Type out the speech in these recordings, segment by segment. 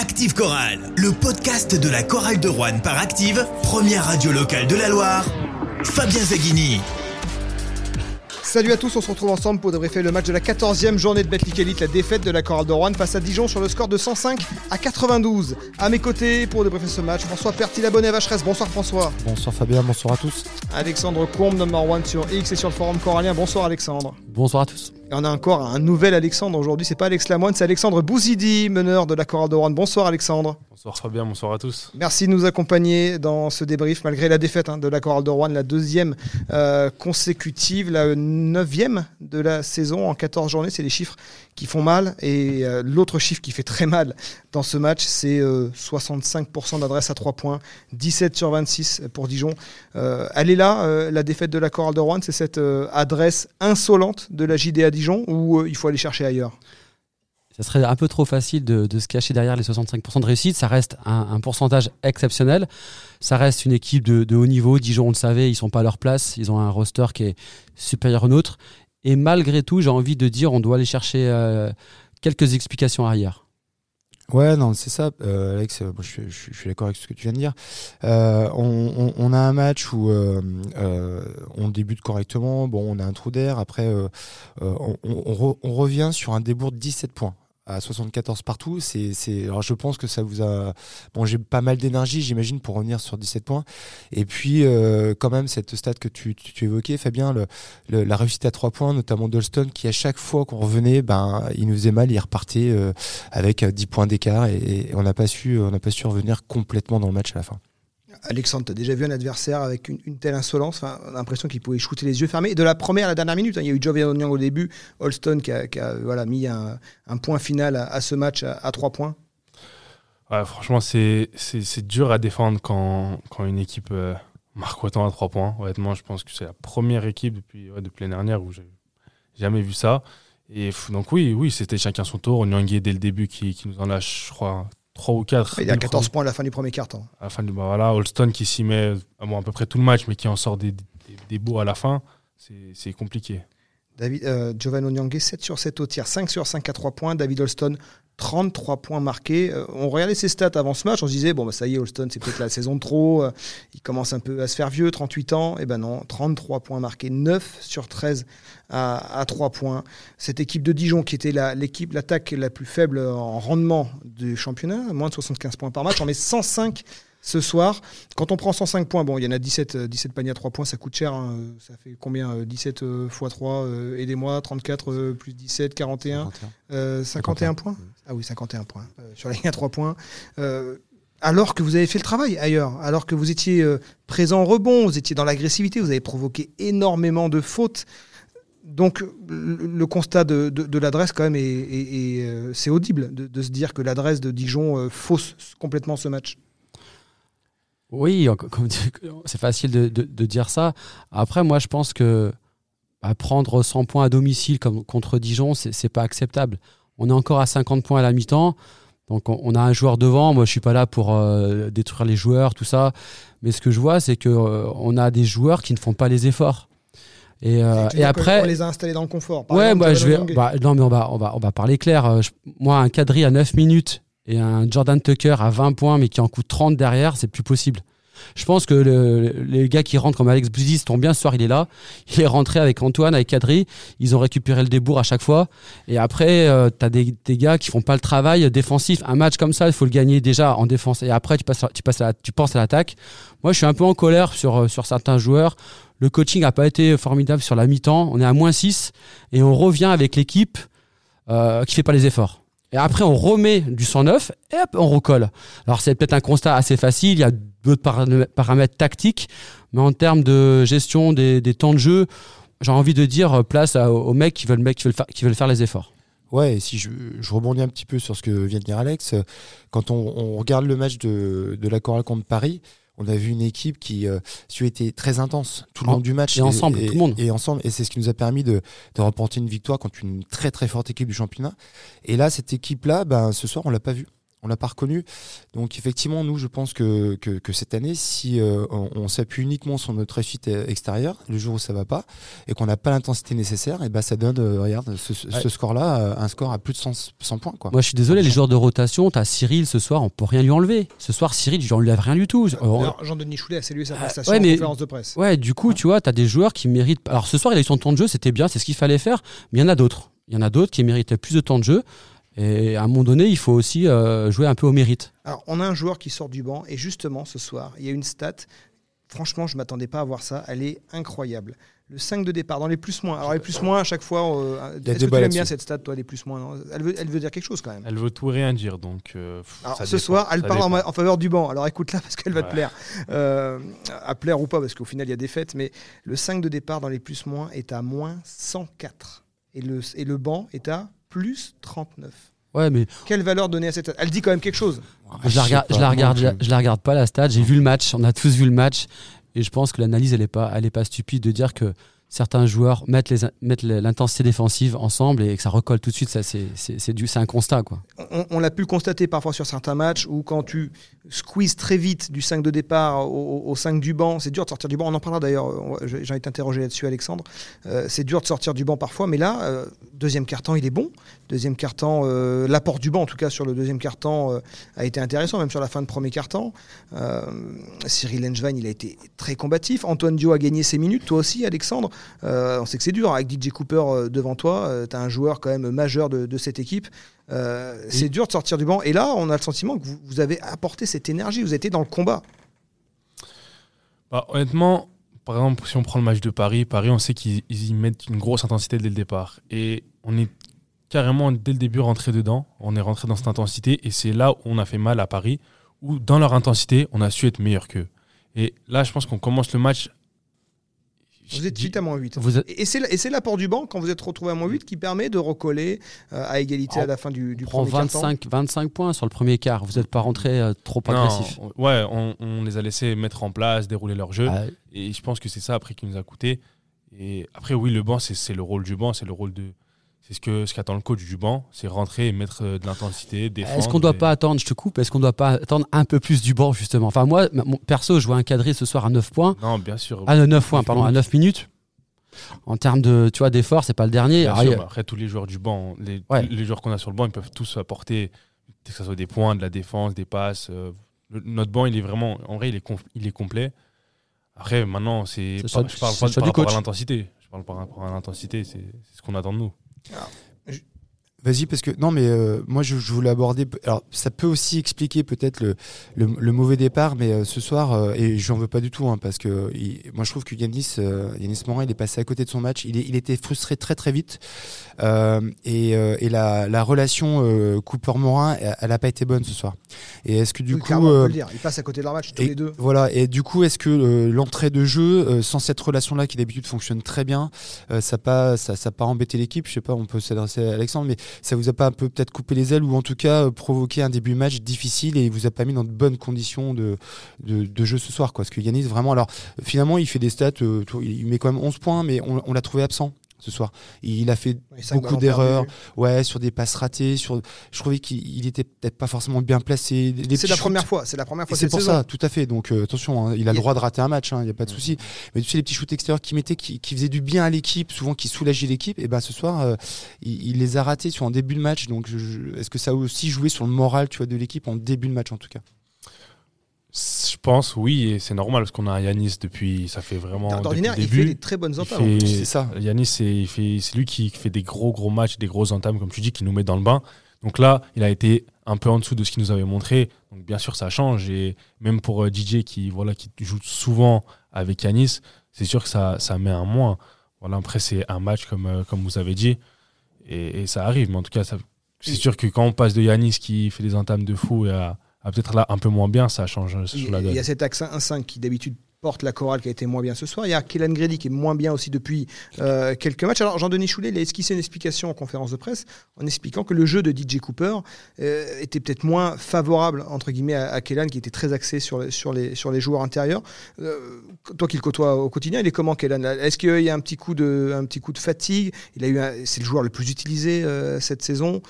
Active Chorale, le podcast de la chorale de Rouen par Active, première radio locale de la Loire. Fabien Zaghini. Salut à tous, on se retrouve ensemble pour débriefer le match de la 14e journée de Betclic Elite, la défaite de la chorale de Rouen face à Dijon sur le score de 105 à 92. À mes côtés pour débriefer ce match, François Pertil, abonné à Vacheresse. Bonsoir François. Bonsoir Fabien, bonsoir à tous. Alexandre Combe, number one sur X et sur le forum corallien. Bonsoir Alexandre. Bonsoir à tous. Et on a encore un nouvel Alexandre aujourd'hui, c'est pas Alex Lamoine, c'est Alexandre Bouzidi, meneur de la chorale de Rouen. Bonsoir Alexandre. Bonsoir Fabien, bonsoir à tous. Merci de nous accompagner dans ce débrief malgré la défaite hein, de la chorale de Rouen, la deuxième euh, consécutive, la neuvième de la saison en 14 journées. C'est les chiffres qui font mal. Et euh, l'autre chiffre qui fait très mal dans ce match, c'est euh, 65% d'adresse à 3 points, 17 sur 26 pour Dijon. Euh, elle est là, la défaite de la chorale de Rouen, c'est cette adresse insolente de la JDA Dijon ou il faut aller chercher ailleurs? Ça serait un peu trop facile de, se cacher derrière les 65% de réussite. Ça reste un, pourcentage exceptionnel. Ça reste une équipe de, de, haut niveau. Dijon, on le savait, ils sont pas à leur place. Ils ont un roster qui est supérieur au nôtre. Et malgré tout, j'ai envie de dire, on doit aller chercher euh, quelques explications arrière. Ouais, non, c'est ça, euh, Alex. Moi, je, suis d'accord avec ce que tu viens de dire. Euh, on, a un match où euh, on débute correctement. Bon, on a un trou d'air. Après, on, on, revient sur un débours de 17 points à 74 partout. C'est, c'est, alors je pense que ça vous a mangé pas mal d'énergie, j'imagine, pour revenir sur 17 points. Et puis, euh, quand même, cette stat que tu, tu, évoquais, Fabien, le, le, la réussite à 3 points, notamment Dolston, qui à chaque fois qu'on revenait, ben, il nous faisait mal, il repartait euh, avec 10 points d'écart et, et on n'a pas su, on n'a pas su revenir complètement dans le match à la fin. Alexandre, tu as déjà vu un adversaire avec une, telle insolence l'impression qu'il pouvait shooter les yeux fermés. De la première à la dernière minute, hein, il y a eu Jovian au début, Holston qui a, mis un, point final à, ce match à, 3 points. Franchement, c'est dur à défendre quand, une équipe euh, marque autant à 3 points. Honnêtement, je pense que c'est la première équipe depuis, l'année dernière où j'ai jamais vu ça. Donc oui, oui, c'était chacun son tour. Nyangé dès le début qui nous en lâche, je crois, 3 ou 4. Il y a 14 premier... points à la fin du premier quart-temps. À la fin du, bah voilà, Holston qui s'y met bon, à peu près tout le match, mais qui en sort des, des, des beaux à la fin, c'est compliqué. David, euh, Giovanni Onyangé, 7 sur 7 au tir, 5 sur 5 à 3 points. David Holston, 33 points marqués. Euh, on regardait ses stats avant ce match, on se disait, bon, bah, ça y est, Holston, c'est peut-être la saison de trop. Euh, il commence un peu à se faire vieux, 38 ans. Et ben non, 33 points marqués, 9 sur 13 à, à 3 points. Cette équipe de Dijon, qui était l'équipe, l'attaque la plus faible en rendement du championnat, moins de 75 points par match, en met 105 ce soir. Quand on prend 105 points, bon, il y en a 17, 17 paniers à 3 points, ça coûte cher. Hein. Ça fait combien 17 x 3, euh, aidez-moi, 34 euh, plus 17, 41, 51, euh, 51 points Ah oui, 51 points sur la ligne à 3 points. alors que vous avez fait le travail ailleurs, alors que vous étiez présent au rebond, vous étiez dans l'agressivité, vous avez provoqué énormément de fautes. Donc le, le constat de, de, de l'adresse quand même est, est, est c'est audible de, de, se dire que l'adresse de Dijon fausse complètement ce match. Oui, c'est facile de, de, de, dire ça. Après, moi, je pense que bah, prendre 100 points à domicile comme contre Dijon, c'est pas acceptable. On est encore à 50 points à la mi-temps. Donc, on, a un joueur devant. Moi, je suis pas là pour euh, détruire les joueurs, tout ça. Mais ce que je vois, c'est que euh, on a des joueurs qui ne font pas les efforts. Et, euh, et après, on les a installés dans le confort. Par ouais, exemple, bah, je vais. Bah, non, mais on va, on va, on va parler clair. Je, moi, un quadri à 9 minutes et un Jordan Tucker à 20 points mais qui en coûte 30 derrière, c'est plus possible. Je pense que le, les gars qui rentrent comme Alex Bouzis tombent bien ce soir, il est là. Il est rentré avec Antoine, avec Kadri. Ils ont récupéré le débour à chaque fois. Et après, euh, tu des, gars qui font pas le travail défensif. Un match comme ça, il faut le gagner déjà en défense. Et après, tu, passes, tu, passes à tu penses à l'attaque. Moi, je suis un peu en colère sur, sur certains joueurs. Le coaching n'a pas été formidable sur la mi-temps. On est à moins 6 et on revient avec l'équipe euh, qui fait pas les efforts. Et après, on remet du 109 et hop, on recolle. Alors, c'est peut-être un constat assez facile. Il y a d'autres paramètres tactiques, mais en termes de gestion des, temps de jeu, j'ai envie de dire place aux mecs qui veulent, faire, les efforts. Ouais, et si je, rebondis un petit peu sur ce que vient de dire Alex, quand on, on regarde le match de, de la Chorale contre Paris, on a vu une équipe qui euh, a été très intense tout le long du match et, et ensemble et, tout le monde. et ensemble. Et c'est ce qui nous a permis de, de remporter une victoire contre une très très forte équipe du championnat. Et là cette équipe là ben ce soir on l'a pas vu on l'a pas reconnu. Donc effectivement, nous, je pense que, que, que cette année, si euh, on, on s'appuie uniquement sur notre réussite extérieure, le jour où ça va pas, et qu'on n'a pas l'intensité nécessaire, et ben ça donne, euh, regarde, ce, ce Ouais. score-là, euh, un score à plus de 100, 100 points. Quoi. Moi, je suis désolé, les joueurs de rotation, t'as Cyril ce soir, on peut rien lui enlever. Ce soir, Cyril, je lui enlève rien du tout. Jean-Denis Choulet a salué sa Ah, prestation ouais, en mais- conférence de presse. Ouais, du coup, tu vois, tu as des joueurs qui méritent. Alors ce soir, il a eu son temps de jeu, c'était bien, c'est ce qu'il fallait faire. Mais il y en a d'autres. Il y en a d'autres qui méritaient plus de temps de jeu. Et à un moment donné, il faut aussi euh, jouer un peu au mérite. Alors, on a un joueur qui sort du banc et justement, ce soir, il y a une stat. Franchement, je ne m'attendais pas à voir ça. Elle est incroyable. Le 5 de départ dans les plus-moins. Alors, les plus-moins, à chaque fois. euh, Est-ce que tu aimes bien cette stat, toi, les plus-moins elle veut, elle veut dire quelque chose quand même. Elle veut tout et rien dire, donc. euh, pff, Alors, ça ce dépend, soir, elle parle en, faveur du banc. Alors écoute-la parce qu'elle va te plaire. Euh, à plaire ou pas, parce qu'au final, il y a des fêtes. Mais le 5 de départ dans les plus-moins est à moins 104. Et le, et le banc est à plus 39. Ouais, mais Quelle valeur donner à cette Elle dit quand même quelque chose. je la, regarde, je la pas, regarde, je, je la regarde pas la stade. J'ai vu le match, on a tous vu le match, et je pense que l'analyse elle est pas, elle est pas stupide de dire que certains joueurs mettent l'intensité défensive ensemble et que ça recolle tout de suite. C'est, un constat quoi. On, l'a pu constater parfois sur certains matchs où quand tu squeezes très vite du 5 de départ au, au 5 du banc, c'est dur de sortir du banc. On en parlera d'ailleurs, j'ai été interrogé là-dessus Alexandre. Euh, c'est dur de sortir du banc parfois, mais là, euh, deuxième carton, il est bon. Deuxième carton, euh, l'apport du banc en tout cas sur le deuxième carton euh, a été intéressant, même sur la fin de premier. Euh, Cyril Lengewein, il a été très combatif. Antoine Dio a gagné ses minutes, toi aussi Alexandre. Euh, on sait que c'est dur, avec DJ Cooper euh, devant toi, tu as un joueur quand même majeur de, de cette équipe. Euh, C'est dur de sortir du banc. Et là, on a le sentiment que vous, vous avez apporté cette énergie, vous étiez dans le combat. Bah, honnêtement, par exemple, si on prend le match de Paris, Paris, on sait qu'ils ils y mettent une grosse intensité dès le départ. Et on est carrément, dès le début, rentré dedans. On est rentré dans cette intensité. Et c'est là où on a fait mal à Paris, où dans leur intensité, on a su être meilleur qu'eux. Et là, je pense qu'on commence le match. Vous êtes suite à moins 8. Vous êtes- Et c'est l'apport du banc, quand vous êtes retrouvé à moins 8, qui permet de recoller euh, à égalité Oh, à la fin du, du On prend premier quart-temps. 25, 25 points sur le premier quart. Vous n'êtes pas rentré euh, trop Non, agressif. on- ouais, on, on les a laissés mettre en place, dérouler leur jeu. Ah, Et je pense que c'est ça après qui nous a coûté. Et après, oui, le banc, c'est le rôle du banc, c'est le rôle de. C'est ce que ce qu'attend le coach du banc, c'est rentrer et mettre euh, de l'intensité, défendre. Est-ce qu'on doit et- pas attendre, je te coupe, est-ce qu'on doit pas attendre un peu plus du banc justement? Enfin moi, mon perso, je vois un cadré ce soir à 9 points. Non, bien sûr. À 9 points, pardon, à minutes. 9 minutes. En termes de, tu vois, d'effort, c'est pas le dernier. Bien Alors, sûr, il y a- mais après, tous les joueurs du banc, les, Ouais. les joueurs qu'on a sur le banc, ils peuvent tous apporter, que ce soit des points, de la défense, des passes. euh, le- notre banc, il est vraiment, en vrai, il est, il est complet. Après, maintenant, c'est, je parle pas par l'intensité. Je parle par rapport à l'intensité, c'est ce qu'on attend de nous. Ja. Vas-y, parce que non, mais euh, moi je, je voulais aborder. Alors, ça peut aussi expliquer peut-être le, le, le mauvais départ, mais euh, ce soir, euh, et j'en veux pas du tout, hein, parce que il- moi je trouve que Yanis, euh, Yanis Morin, il est passé à côté de son match. Il, est, il était frustré très très vite, euh, et, euh, et la, la relation euh, Cooper-Morin, elle, elle a pas été bonne ce soir. Et est-ce que du Oui, coup, on peut euh, le dire. Ils passent à côté de leur match tous et les deux. Voilà, et du coup, est-ce que euh, l'entrée de jeu, euh, sans cette relation-là qui d'habitude fonctionne très bien, euh, ça n'a pas, ça, ça pas embêté l'équipe? Je sais pas, on peut s'adresser à Alexandre, mais ça vous a pas un peu peut-être coupé les ailes ou en tout cas euh, provoqué un début match difficile et vous a pas mis dans de bonnes conditions de, jeu ce soir quoi. Parce que Yanis, vraiment, alors finalement, il fait des stats, euh, il met quand même 11 points, mais on l'a trouvé absent ce soir. Il a fait beaucoup d'erreurs, ouais, sur des passes ratées, sur, je trouvais qu'il il était peut-être pas forcément bien placé. C'est la première fois. C'est la première fois c'est pour saison. ça, tout à fait. Donc euh, attention, hein, il a Il- le droit de rater un match, il n'y a pas de souci. Mais tu sais, les petits shoots extérieurs qu'il mettait, qui, qui faisaient du bien à l'équipe, souvent qui soulageaient l'équipe, et ben ce soir, euh, il, il les a ratés sur un début de match. Donc est-ce que ça a aussi joué sur le moral tu vois, de l'équipe en début de match en tout cas? Pense, oui, et c'est normal parce qu'on a Yanis depuis, ça fait vraiment. D'ordinaire, il fait des très bonnes entames. C'est ça. Yanis, c'est lui qui fait des gros gros matchs, des grosses entames, comme tu dis, qui nous met dans le bain. Donc là, il a été un peu en dessous de ce qu'il nous avait montré. Donc bien sûr, ça change. Et même pour euh, DJ qui, voilà, qui joue souvent avec Yanis, c'est sûr que ça, ça met un moins. Voilà, après, c'est un match comme, euh, comme vous avez dit. Et, et ça arrive. Mais en tout cas, c'est sûr que quand on passe de Yanis qui fait des entames de fou et à, à peut-être là un peu moins bien, ça change, ça change Il la il donne. y a cet axe 1-5 qui d'habitude porte la chorale qui a été moins bien ce soir. Il y a Kélan Grady qui est moins bien aussi depuis euh, quelques matchs. Alors Jean-Denis Choulet il a esquissé une explication en conférence de presse en expliquant que le jeu de DJ Cooper euh, était peut-être moins favorable entre guillemets à, à Kélan qui était très axé sur, les joueurs intérieurs. Euh, toi qui le côtoies au quotidien, il est comment Kélan Est-ce qu'il y a un petit coup de, un petit coup de fatigue? Il a eu, c'est le joueur le plus utilisé cette saison.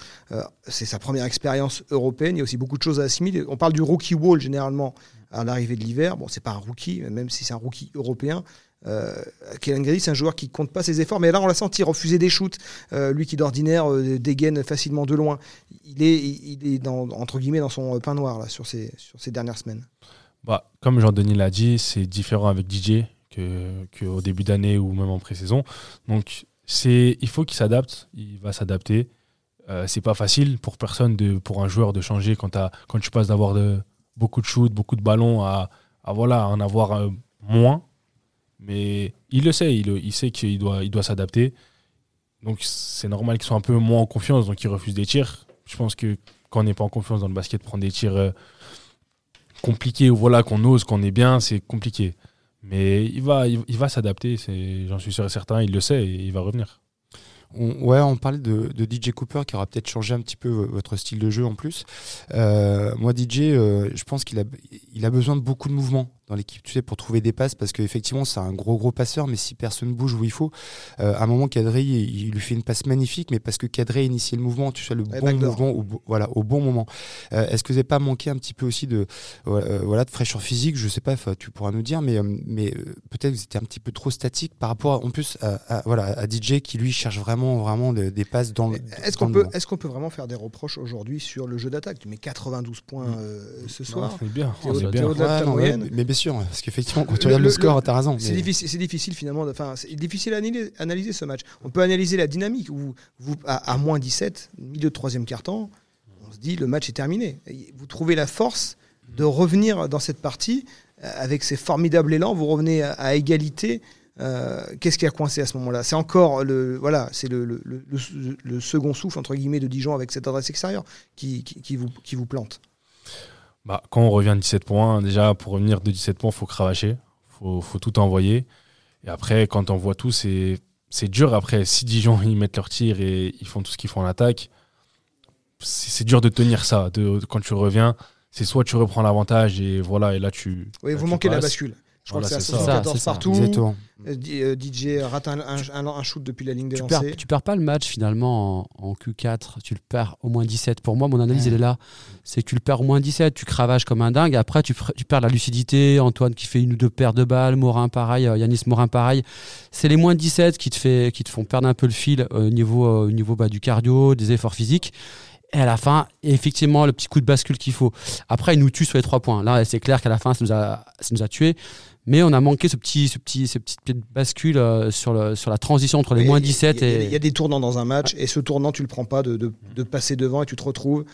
c'est sa première expérience européenne. Il y a aussi beaucoup de choses à assimiler. On parle du rookie wall généralement à l'arrivée de l'hiver. Bon, c'est pas un rookie, même si c'est un rookie européen. Euh, Kellen Grady, c'est un joueur qui compte pas ses efforts, mais là on l'a senti refuser des shoots. Euh, lui qui d'ordinaire euh, dégaine facilement de loin, il est, il est dans, entre guillemets dans son pain noir là sur ces, sur ces dernières semaines. Bah, comme Jean-Denis l'a dit, c'est différent avec DJ qu'au que début d'année ou même en pré-saison. Donc il faut qu'il s'adapte, il va s'adapter. Euh, c'est pas facile pour personne de, pour un joueur de changer quand, quand tu passes d'avoir de, beaucoup de shoots, beaucoup de ballons, à, en avoir euh, moins. Mais il le sait, il, sait qu'il doit, il doit s'adapter. Donc c'est normal qu'il soit un peu moins en confiance, donc il refuse des tirs. Je pense que quand on n'est pas en confiance dans le basket, prendre des tirs euh, compliqués ou voilà, qu'on ose, qu'on est bien, c'est compliqué. Mais il va, il, va s'adapter, j'en suis sûr et certain, il le sait et il va revenir. Ouais, on parlait de, DJ Cooper qui aura peut-être changé un petit peu votre style de jeu en plus. Euh, moi, DJ, euh, je pense qu'il a, a besoin de beaucoup de mouvements dans l'équipe, tu sais, pour trouver des passes, parce qu'effectivement, c'est un gros, gros passeur, mais si personne bouge où il faut, euh, à un moment, Cadré, il, lui fait une passe magnifique, mais parce que Cadré initié le mouvement, tu sais, le bon mouvement, au, voilà, au bon moment. Euh, est-ce que vous n'avez pas manqué un petit peu aussi de, euh, voilà, de fraîcheur physique? Je sais pas, tu pourras nous dire, mais, mais peut-être que vous étiez un petit peu trop statique par rapport, en plus, à, voilà, à DJ qui, lui, cherche vraiment, vraiment des passes dans le. Est-ce qu'on peut, est qu'on peut vraiment faire des reproches aujourd'hui sur le jeu d'attaque? Tu mets 92 points ce soir. C'est bien. C'est bien. Ouais, mais bien sûr, parce qu'effectivement, quand tu regardes le, score, tu as raison. C'est difficile, difficile, finalement, enfin, c'est difficile à analyser, ce match. On peut analyser la dynamique. Où, vous, à, moins 17, milieu de troisième quart-temps, on se dit le match est terminé. Vous trouvez la force de revenir dans cette partie euh, avec ces formidables élans. Vous revenez à, égalité. Euh, qu'est-ce qui a coincé à ce moment-là? C'est encore le voilà, c'est le, le, le, second souffle entre guillemets de Dijon avec cette adresse extérieure qui, qui, qui vous, qui vous plante. Bah, quand on revient à 17 points, déjà pour revenir de 17 points, il faut cravacher, il faut, tout envoyer. Et après, quand on voit tout, c'est dur. Après, si Dijon ils mettent leur tir et ils font tout ce qu'ils font en attaque, c'est dur de tenir ça. De, quand tu reviens, c'est soit tu reprends l'avantage et voilà, et là tu. Oui, vous manquez la bascule. Je crois que c'est à 74 partout. DJ euh, rate un, un, shoot depuis la ligne de tu lancer. Perds, tu perds pas le match finalement en, Q4, tu le perds au moins 17. Pour moi, mon analyse, elle est là. C'est que tu le perds au moins 17, tu cravages comme un dingue. Après, tu, tu, perds la lucidité. Antoine qui fait une ou deux paires de balles, Morin pareil, euh, Yanis Morin pareil. C'est les moins 17 qui te, fait, qui te font perdre un peu le fil au niveau, au niveau bah, du cardio, des efforts physiques. Et à la fin, effectivement, le petit coup de bascule qu'il faut. Après, il nous tue sur les trois points. Là, c'est clair qu'à la fin, ça nous a, ça nous a tués. Mais on a manqué ce petit, ce petit, ces petites bascules euh, sur, le, sur la transition entre les moins 17 et. Il y a des tournants dans un match, et ce tournant, tu le prends pas de, de, de, passer devant et tu te retrouves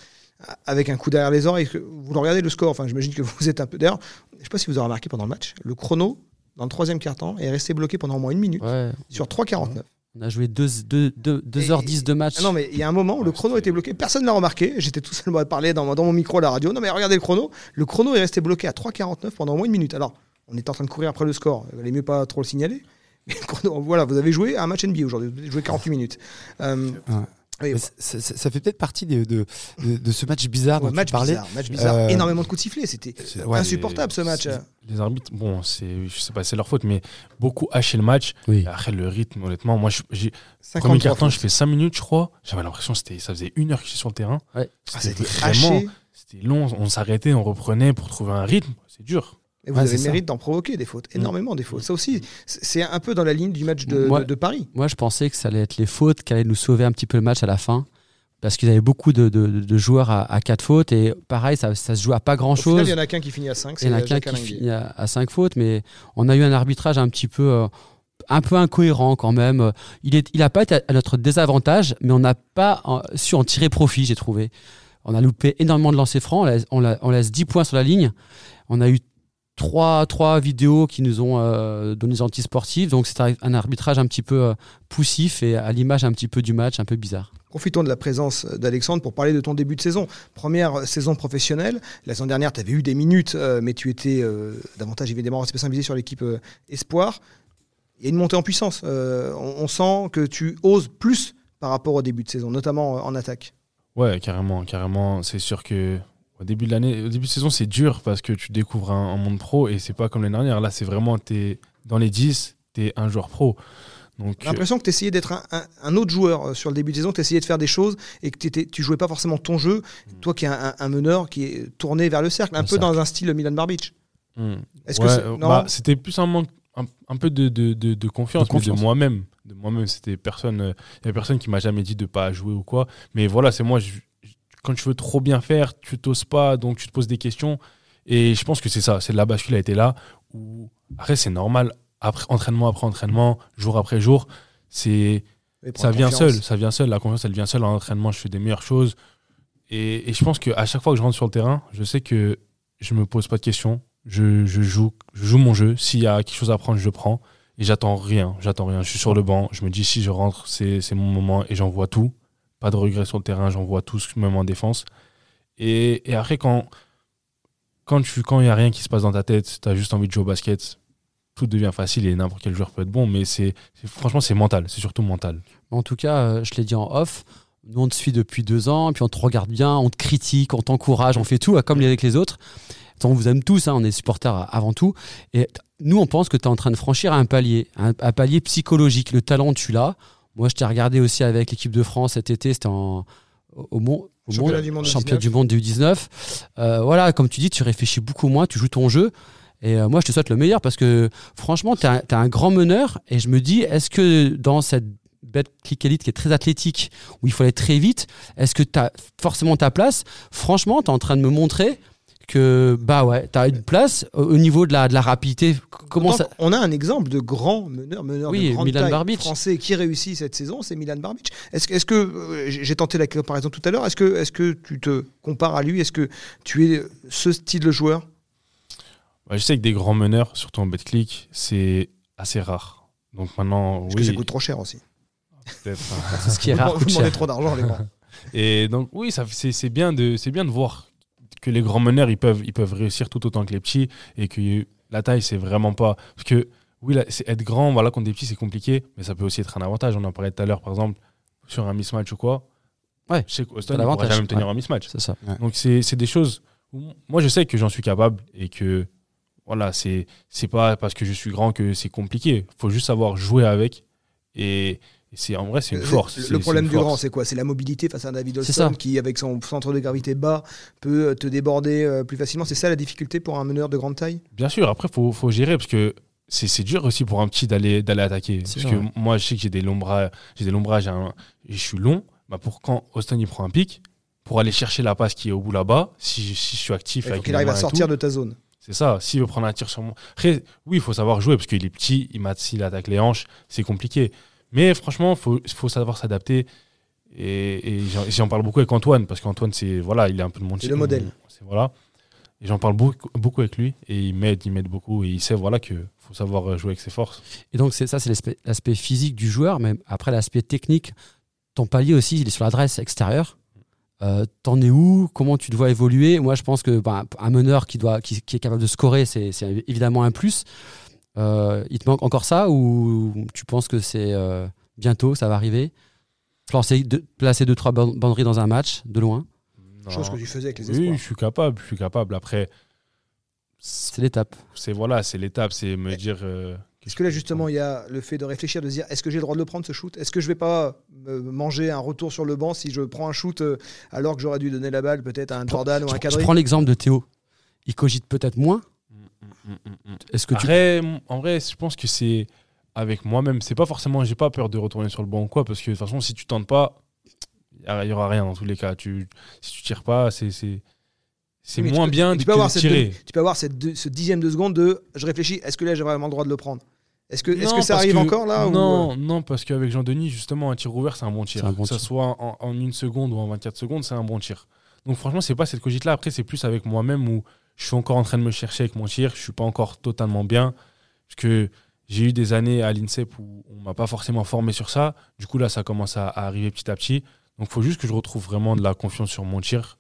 avec un coup derrière les oreilles. Vous regardez le score, enfin, j'imagine que vous êtes un peu. D'ailleurs, je sais pas si vous avez remarqué pendant le match, le chrono, dans le troisième quart-temps, est resté bloqué pendant au moins une minute sur 3,49. On a joué 2h10 de match. Ah non, mais il y a un moment où le chrono était bloqué. Personne ne l'a remarqué. J'étais tout seul à parler dans, dans, mon micro à la radio. Non, mais regardez le chrono. Le chrono est resté bloqué à 3,49 pendant au moins une minute. Alors, on est en train de courir après le score. Il valait mieux pas trop le signaler. Mais voilà, vous avez joué à un match NBA aujourd'hui. Vous avez joué 48 minutes. Euh, ça, fait peut-être partie de, de, de, ce match bizarre dont match tu parlais. Bizarre, match bizarre. Euh, Énormément de coups de sifflet. C'était insupportable ce match. Les arbitres, bon, c'est, je sais pas, c'est leur faute, mais beaucoup haché le match. Après le rythme, honnêtement, moi, j'ai premier quart-temps, je fais 5 minutes, je crois. J'avais l'impression que ça faisait une heure que j'étais sur le terrain. Ah, c'était vraiment, c'était long. On s'arrêtait, on reprenait pour trouver un rythme. C'est dur. Et vous avez le mérite d'en provoquer des fautes, mm. énormément des fautes. Ça aussi, c'est un peu dans la ligne du match de, Paris. Moi, je pensais que ça allait être les fautes qui allaient nous sauver un petit peu le match à la fin. Parce qu'ils avaient beaucoup de, joueurs à, à 4 fautes. Et pareil, ça, ça se joue à pas grand chose. il y en a qu'un qui finit à 5. Il y en a qu'un qui finit à, 5 fautes. Mais on a eu un arbitrage un petit peu. Euh, un peu incohérent quand même. Il n'a il pas été à notre désavantage, mais on n'a pas euh, su en tirer profit, j'ai trouvé. On a loupé énormément de lancers francs, on, on, laisse 10 points sur la ligne. On a eu trois, trois vidéos qui nous ont euh, donné des antisportives. Donc c'est un arbitrage un petit peu euh, poussif et à l'image un petit peu du match, un peu bizarre. Profitons de la présence d'Alexandre pour parler de ton début de saison. Première saison professionnelle. La saison dernière, tu avais eu des minutes, euh, mais tu étais euh, davantage évidemment spécialisé sur l'équipe euh, Espoir. Il y a une montée en puissance. Euh, on, on sent que tu oses plus par rapport au début de saison, notamment en attaque. Ouais, carrément, carrément. C'est sûr que au début de l'année, au début de saison, c'est dur parce que tu découvres un, un monde pro et c'est pas comme l'année dernière. Là, c'est vraiment, t'es dans les 10, t'es un joueur pro. J'ai l'impression que tu essayais d'être un, un- un autre joueur euh, sur le début de saison, tu essayais de faire des choses et que t'étais- tu jouais pas forcément ton jeu. Toi qui es un, meneur qui est tourné vers le cercle, un peu cercle. dans un style Milan Barbic. hmm. Est-ce Ouais, que euh, bah, c'était plus un manque, un, peu de, de, de, de confiance, De mais confiance. de moi-même. De moi-même, c'était personne. euh, Il y avait personne qui m'a jamais dit de pas jouer ou quoi. Mais voilà, c'est moi. je- quand tu veux trop bien faire, tu t'oses pas, donc tu te poses des questions. Et je pense que c'est ça. C'est la bascule a été là. Où après, c'est normal. Après entraînement après entraînement, jour après jour, c'est ça vient confiance. seul, ça vient seul. La confiance, elle vient seule. En entraînement, je fais des meilleures choses. Et, et je pense qu'à chaque fois que je rentre sur le terrain, je sais que je me pose pas de questions. Je, je joue, je joue mon jeu. S'il y a quelque chose à prendre, je le prends. Et j'attends rien. J'attends rien. Je suis sur le banc. Je me dis, si je rentre, c'est c'est mon moment et j'envoie tout. Pas de regret sur le terrain. J'envoie tout, même en défense. Et, et après, quand quand tu quand il y a rien qui se passe dans ta tête, tu as juste envie de jouer au basket, tout devient facile et n'importe quel joueur peut être bon. Mais c'est franchement, c'est mental. C'est surtout mental. En tout cas, euh, je l'ai dit en off, nous on te suit depuis deux ans, puis on te regarde bien, on te critique, on t'encourage, on fait tout euh, comme avec les autres. On vous aime tous, hein, on est supporters euh, avant tout. Et nous, on pense que tu es en train de franchir un palier, un, un palier psychologique. Le talent, tu l'as. Moi, je t'ai regardé aussi avec l'équipe de France cet été, c'était en- au, Mont- au Championnat Monde- du monde championnat 19. du monde du 19. Euh, voilà, comme tu dis, tu réfléchis beaucoup moins, tu joues ton jeu. Et euh, moi, je te souhaite le meilleur parce que franchement, tu es, un grand meneur. Et je me dis, est-ce que dans cette bête click elite qui est très athlétique, où il faut aller très vite, est-ce que tu as forcément ta place? Franchement, tu es en train de me montrer que bah ouais, tu as une place au au niveau de la, de la rapidité. Comment Donc, ça On a un exemple de grand meneur, meneur Oui, de grande Milan taille français qui réussit cette saison, c'est Milan Barbic. Est-ce que, est-ce que euh, j'ai tenté la comparaison tout à l'heure, est-ce que, est-ce que tu te compares à lui Est-ce que tu es ce style de joueur? Ouais, je sais que des grands meneurs, surtout en betclic, c'est assez rare. Donc maintenant, Parce oui, que ça coûte trop cher aussi. peut-être. C'est ce qui est rare. Vous coûte demandez cher. trop d'argent, les grands. Et donc oui, ça c'est c'est bien de c'est bien de voir que les grands meneurs ils peuvent ils peuvent réussir tout autant que les petits et que la taille c'est vraiment pas parce que oui là, c'est être grand voilà contre des petits c'est compliqué mais ça peut aussi être un avantage. On en parlait tout à l'heure par exemple sur un mismatch ou quoi. Ouais, je sais qu'Austin pourra jamais me tenir ouais. un mismatch. C'est ça. Donc c'est c'est des choses où moi je sais que j'en suis capable et que voilà, c'est c'est pas parce que je suis grand que c'est compliqué. Faut juste savoir jouer avec et c'est en vrai c'est une force. Le- problème du grand, c'est quoi? C'est la mobilité face à un David. Olson qui, avec son centre de gravité bas, peut euh, te déborder euh, plus facilement. C'est ça la difficulté pour un meneur de grande taille? Bien sûr, après, faut, faut gérer parce que c'est dur aussi pour un petit d'aller d'aller attaquer. Parce ça, que ouais. moi, je sais que j'ai des longs bras, j'ai des longs bras, j'ai un- et je suis long. Bah pour quand Austin il prend un pic, pour aller chercher la passe qui est au bout là-bas, si, je- si je suis actif, Il faut avec qu'il arrive à sortir tout, de ta zone. c'est ça. S'il veut prendre un tir sur moi, après, oui, il faut savoir jouer parce qu'il est petit, il s'il attaque les hanches, c'est compliqué. Mais franchement, faut faut savoir s'adapter. Et, et j'en- parle beaucoup avec Antoine parce qu'Antoine, c'est voilà, il est un peu de mon C'est le modèle. c'est- voilà. Et j'en parle beaucoup, beaucoup avec lui et il m'aide, il m'aide beaucoup et il sait voilà que faut savoir jouer avec ses forces. Et donc, c'est ça, c'est l'aspect- l'aspect physique du joueur, mais après, l'aspect technique, ton palier aussi, il est sur l'adresse extérieure. Euh, T'en es où? Comment tu te vois évoluer? Moi, je pense que bah, un meneur qui, doit, qui, qui est capable de scorer, c'est c'est évidemment un plus. Euh, il te manque encore ça ou tu penses que c'est euh, bientôt, ça va arriver? Placer, deux, placer deux, trois ban- banderies dans un match, de loin, Chose Non. que tu faisais avec les Oui, espoirs. je suis capable, je suis capable. Après, c'est l'étape. c'est voilà, c'est l'étape, c'est me dire. euh, Est-ce que là, justement, il y a le fait de réfléchir, de se dire est-ce que j'ai le droit de le prendre ce shoot? Est-ce que je vais pas me manger un retour sur le banc si je prends un shoot euh, alors que j'aurais dû donner la balle peut-être à un Jordan ou Je, un je Kadri? prends l'exemple de Théo. Il cogite peut-être moins. Est-ce que Après, en vrai, je pense que c'est avec moi-même. C'est pas forcément, j'ai pas peur de retourner sur le banc ou quoi, parce que de toute façon, si tu tentes pas, il y aura rien dans tous les cas. Tu, si tu tires pas, c'est c'est c'est Oui, mais tu moins peux- bien tu de peux avoir de cette tirer. demi- tu peux avoir cette deux- ce dixième de seconde de je réfléchis, est-ce que là j'ai vraiment le droit de le prendre? Est-ce que, est-ce Non, que ça arrive que- encore là ou- euh, Non, non, parce qu'avec Jean-Denis, justement, un tir ouvert, c'est un bon tir. C'est un bon que ça tir. soit en, en une seconde ou en 24 secondes, c'est un bon tir. Donc franchement, c'est pas cette cogite-là. Après, c'est plus avec moi-même où je suis encore en train de me chercher avec mon tir. Je suis pas encore totalement bien. Parce que j'ai eu des années à l'INSEP où on m'a pas forcément formé sur ça. Du coup, là, ça commence à, arriver petit à petit. Donc, il faut juste que je retrouve vraiment de la confiance sur mon tir.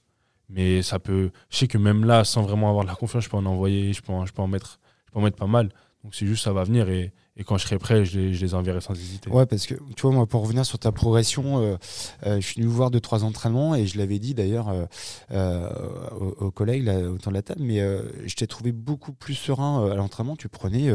Mais ça peut. Je sais que même là, sans vraiment avoir de la confiance, je peux en envoyer, je peux en, je peux en, mettre, je peux en mettre pas mal. Donc, c'est juste, ça va venir. Et, et quand je serai prêt, je les, je les enverrai sans hésiter. Ouais, parce que tu vois, moi, pour revenir sur ta progression, euh, euh, je suis venu vous voir deux, trois entraînements et je l'avais dit d'ailleurs euh, euh, aux, aux, collègues là, autour de la table, mais euh, je t'ai trouvé beaucoup plus serein à l'entraînement. Tu prenais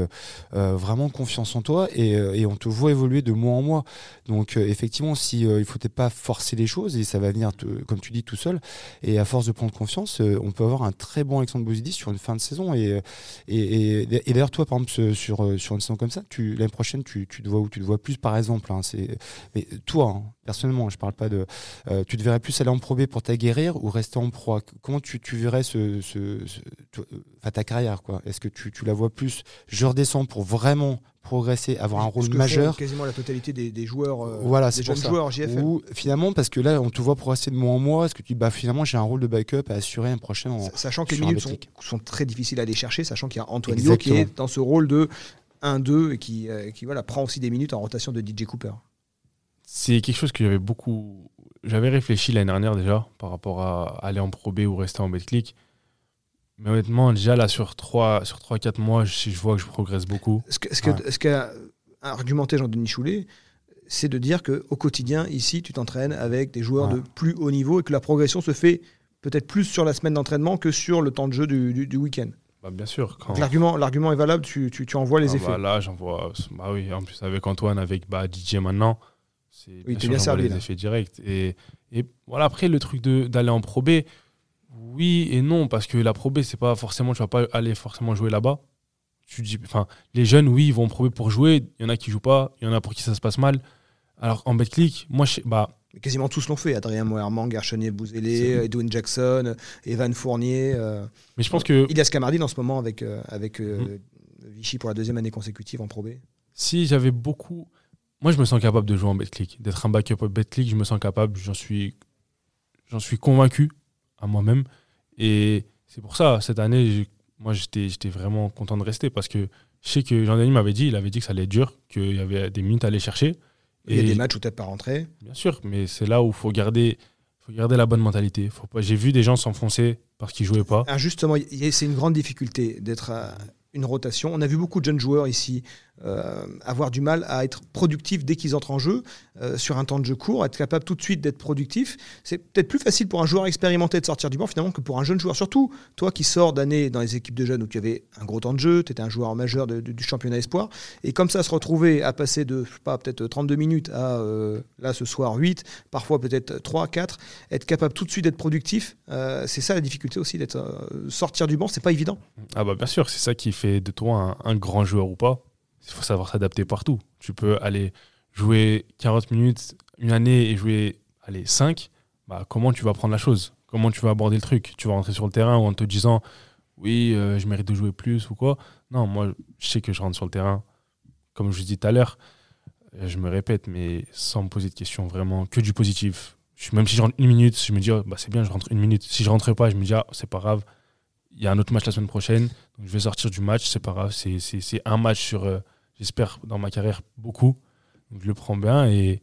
vraiment confiance en toi et, et, on te voit évoluer de mois en mois. Donc, effectivement, si il faut pas forcer les choses et ça va venir, comme tu dis, tout seul. Et à force de prendre confiance, on peut avoir un très bon Alexandre Bozidis sur une fin de saison. Et, et, et, et d'ailleurs, toi, par exemple, sur, sur une saison comme ça, l'année prochaine, tu, tu, te vois où tu te vois plus, par exemple. Hein, c'est, mais toi, hein, personnellement, je parle pas de. Euh, tu te verrais plus aller en Pro B pour t'aguerrir ou rester en Pro Comment tu, tu verrais ce, ce, ce enfin, ta carrière quoi? Est-ce que tu, tu la vois plus Je redescends pour vraiment progresser, avoir un rôle majeur? Quasiment la totalité des, des joueurs, euh, voilà, des jeunes joueurs JFL. Ou finalement, parce que là, on te voit progresser de mois en mois, est-ce que tu dis, bah finalement, j'ai un rôle de backup à assurer un prochain. En, sachant que les minutes sont, sont, très difficiles à aller chercher, sachant qu'il y a Antoine qui est dans ce rôle de 1-2 et qui, euh, qui voilà, prend aussi des minutes en rotation de DJ Cooper. C'est quelque chose que j'avais beaucoup. J'avais réfléchi l'année dernière déjà par rapport à aller en Pro B ou rester en BetClick. Mais honnêtement, déjà là, sur 3-4 sur 3, mois, je, je vois que je progresse beaucoup. Ce qu'a ce que, ouais. ce qu argumenté Jean-Denis Choulet, c'est de dire qu'au quotidien, ici, tu t'entraînes avec des joueurs ouais. de plus haut niveau et que la progression se fait peut-être plus sur la semaine d'entraînement que sur le temps de jeu du, du, du week-end. Bah, bien sûr. Quand... L'argument, l'argument est valable, tu, tu, tu en vois les ah effets. Bah là, j'en vois. Bah oui, en plus avec Antoine, avec bah, DJ maintenant, c'est oui, bien, bien servi, les là. effets directs. Et, et voilà, après, le truc d'aller en Pro B, oui et non, parce que la Pro B, c'est pas forcément, tu vas pas aller forcément jouer là-bas. Tu dis, enfin, les jeunes, oui, ils vont en Pro B pour jouer. Il y en a qui jouent pas, il y en a pour qui ça se passe mal. Alors en BetClick, moi, je, bah, quasiment tous l'ont fait. Adrien Moerman, Garchonier Bouzélé, Edwin Jackson, Evan Fournier. Euh, mais je pense que. Ilias en ce moment avec, euh, avec euh, mmh. Vichy pour la deuxième année consécutive en Pro B. Si j'avais beaucoup. Moi, je me sens capable de jouer en BetClick. D'être un backup au BetClick, je me sens capable. J'en suis, j'en suis convaincu à moi-même. Et c'est pour ça, cette année, moi, j'étais vraiment content de rester parce que je sais que Jean-Denis m'avait dit, il avait dit que ça allait être dur, qu'il y avait des minutes à aller chercher. Il y a des matchs où tu n'es pas rentré. Bien sûr, mais c'est là où il faut garder, faut garder la bonne mentalité. J'ai vu des gens s'enfoncer parce qu'ils jouaient pas. Ah, justement, c'est une grande difficulté d'être une rotation. On a vu beaucoup de jeunes joueurs ici euh, avoir du mal à être productifs dès qu'ils entrent en jeu, euh, sur un temps de jeu court, être capable tout de suite d'être productif. C'est peut-être plus facile pour un joueur expérimenté de sortir du banc finalement que pour un jeune joueur. Surtout toi qui sors d'années dans les équipes de jeunes où tu avais un gros temps de jeu, tu étais un joueur majeur du championnat espoir, et comme ça se retrouver à passer de, je sais pas, peut-être 32 minutes à euh, là ce soir 8, parfois peut-être 3, 4, être capable tout de suite d'être productif, c'est ça la difficulté aussi d'être sortir du banc, c'est pas évident. Ah bah bien sûr, c'est ça qui fait de toi un grand joueur ou pas il faut savoir s'adapter partout. Tu peux aller jouer 40 minutes une année et jouer allez, 5. Bah, comment tu vas prendre la chose? Comment tu vas aborder le truc? Tu vas rentrer sur le terrain en te disant oui, euh, je mérite de jouer plus ou quoi? Non, moi, je sais que je rentre sur le terrain, comme je vous dis tout à l'heure, je me répète, mais sans me poser de questions, vraiment que du positif. Même si je rentre une minute, je me dis, oh, bah, c'est bien, je rentre une minute. Si je rentrais pas, je me dis, ah, c'est pas grave, il y a un autre match la semaine prochaine, donc je vais sortir du match, c'est pas grave, c'est un match sur, euh, j'espère, dans ma carrière, beaucoup. Donc je le prends bien et,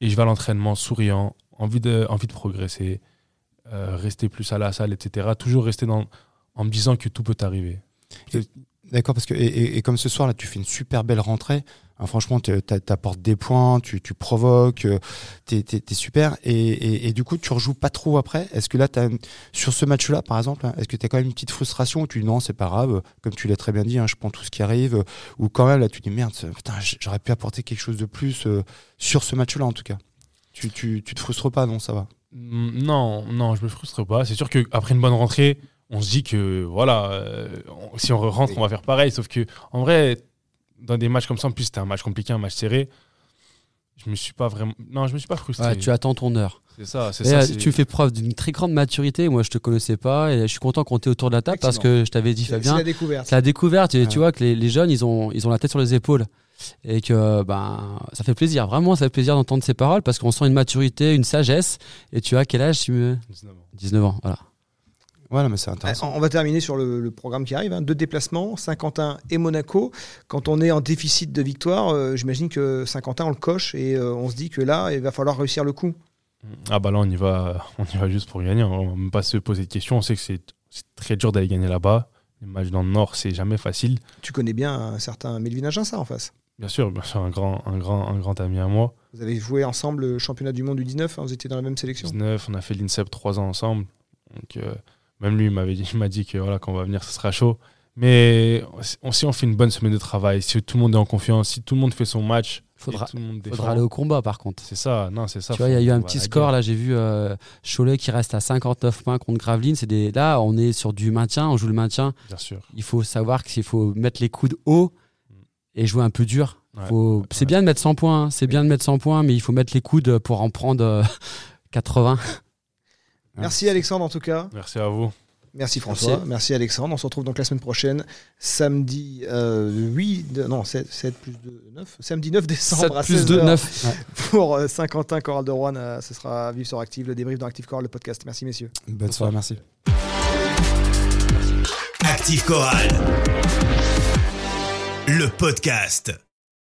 et je vais à l'entraînement souriant, envie de, envie de progresser, euh, rester plus à la salle, etc. Toujours rester dans, en me disant que tout peut arriver. D'accord, parce que et, comme ce soir là, tu fais une super belle rentrée. Hein, franchement, tu apportes des points, tu, tu provoques, tu es, super. Et, du coup, tu rejoues pas trop après. Est-ce que là, sur ce match-là, par exemple, est-ce que tu as quand même une petite frustration où tu dis non, c'est pas grave, comme tu l'as très bien dit, hein, je prends tout ce qui arrive, ou quand même là, tu dis merde, j'aurais pu apporter quelque chose de plus euh, sur ce match-là en tout cas. Tu, tu, tu te frustres pas, non, ça va? Non, non, je me frustre pas. C'est sûr qu'après une bonne rentrée, on se dit que voilà, euh, on, si on rentre, on va faire pareil. Sauf que en vrai, dans des matchs comme ça, en plus c'était un match compliqué, un match serré. Je me suis pas vraiment. Non, je me suis pas frustré. Ouais, tu attends ton heure. C'est ça, c'est ça. Tu fais preuve d'une très grande maturité. Moi, je te connaissais pas et je suis content qu'on t'ait autour de la table parce que je t'avais dit, Fabien. C'est la découverte. C'est la découverte. Ouais. Tu vois que les, les, jeunes, ils ont, ils ont la tête sur les épaules et que ben ça fait plaisir. Vraiment, ça fait plaisir d'entendre ces paroles parce qu'on sent une maturité, une sagesse. Et tu as quel âge tu me... 19 ans. 19 ans, voilà. Voilà, mais c'est intéressant. On va terminer sur le, le programme qui arrive. Hein. Deux déplacements, Saint-Quentin et Monaco. Quand on est en déficit de victoire, euh, j'imagine que Saint-Quentin, on le coche et euh, on se dit que là, il va falloir réussir le coup. Ah bah là, on y va, on y va juste pour gagner. On va même pas se poser de questions. On sait que c'est très dur d'aller gagner là-bas. Les matchs dans le Nord, c'est jamais facile. Tu connais bien un certain Melvin Aginsa en face. Bien sûr, bien sûr, un grand, un grand, un grand ami à moi. Vous avez joué ensemble le championnat du monde du 19, hein, vous étiez dans la même sélection 19, on a fait l'INSEP trois ans ensemble. Donc, euh, même lui il m'avait dit, il m'a dit que voilà, quand on va venir, ce sera chaud. Mais on- si on fait une bonne semaine de travail, si tout le monde est en confiance, si tout le monde fait son match, Faudra, et tout le monde défend, faudra aller au combat par contre. c'est ça, non, c'est ça. Tu vois, il y a eu un petit score là, j'ai vu euh, Cholet qui reste à 59 points contre Gravelines. C'est des là, on est sur du maintien, on joue le maintien. Bien sûr. Il faut savoir qu'il faut mettre les coudes haut et jouer un peu dur. Ouais. Faut- C'est bien de mettre 100 points, hein. c'est bien de mettre 100 points, mais il faut mettre les coudes pour en prendre euh, 80. Merci Alexandre en tout cas. Merci à vous. Merci François. Merci. Merci, Alexandre. On se retrouve donc la semaine prochaine, samedi euh, 8, de- non 7, 7 plus 2, 9, samedi 9 décembre 7 à plus 16 2, heures 9. pour euh, Saint-Quentin, Coral de Rouen. euh, ce sera à vivre sur Active, le débrief dans Active Coral, le podcast. Merci messieurs. Bonne soirée, merci. Active Chorale. Le podcast.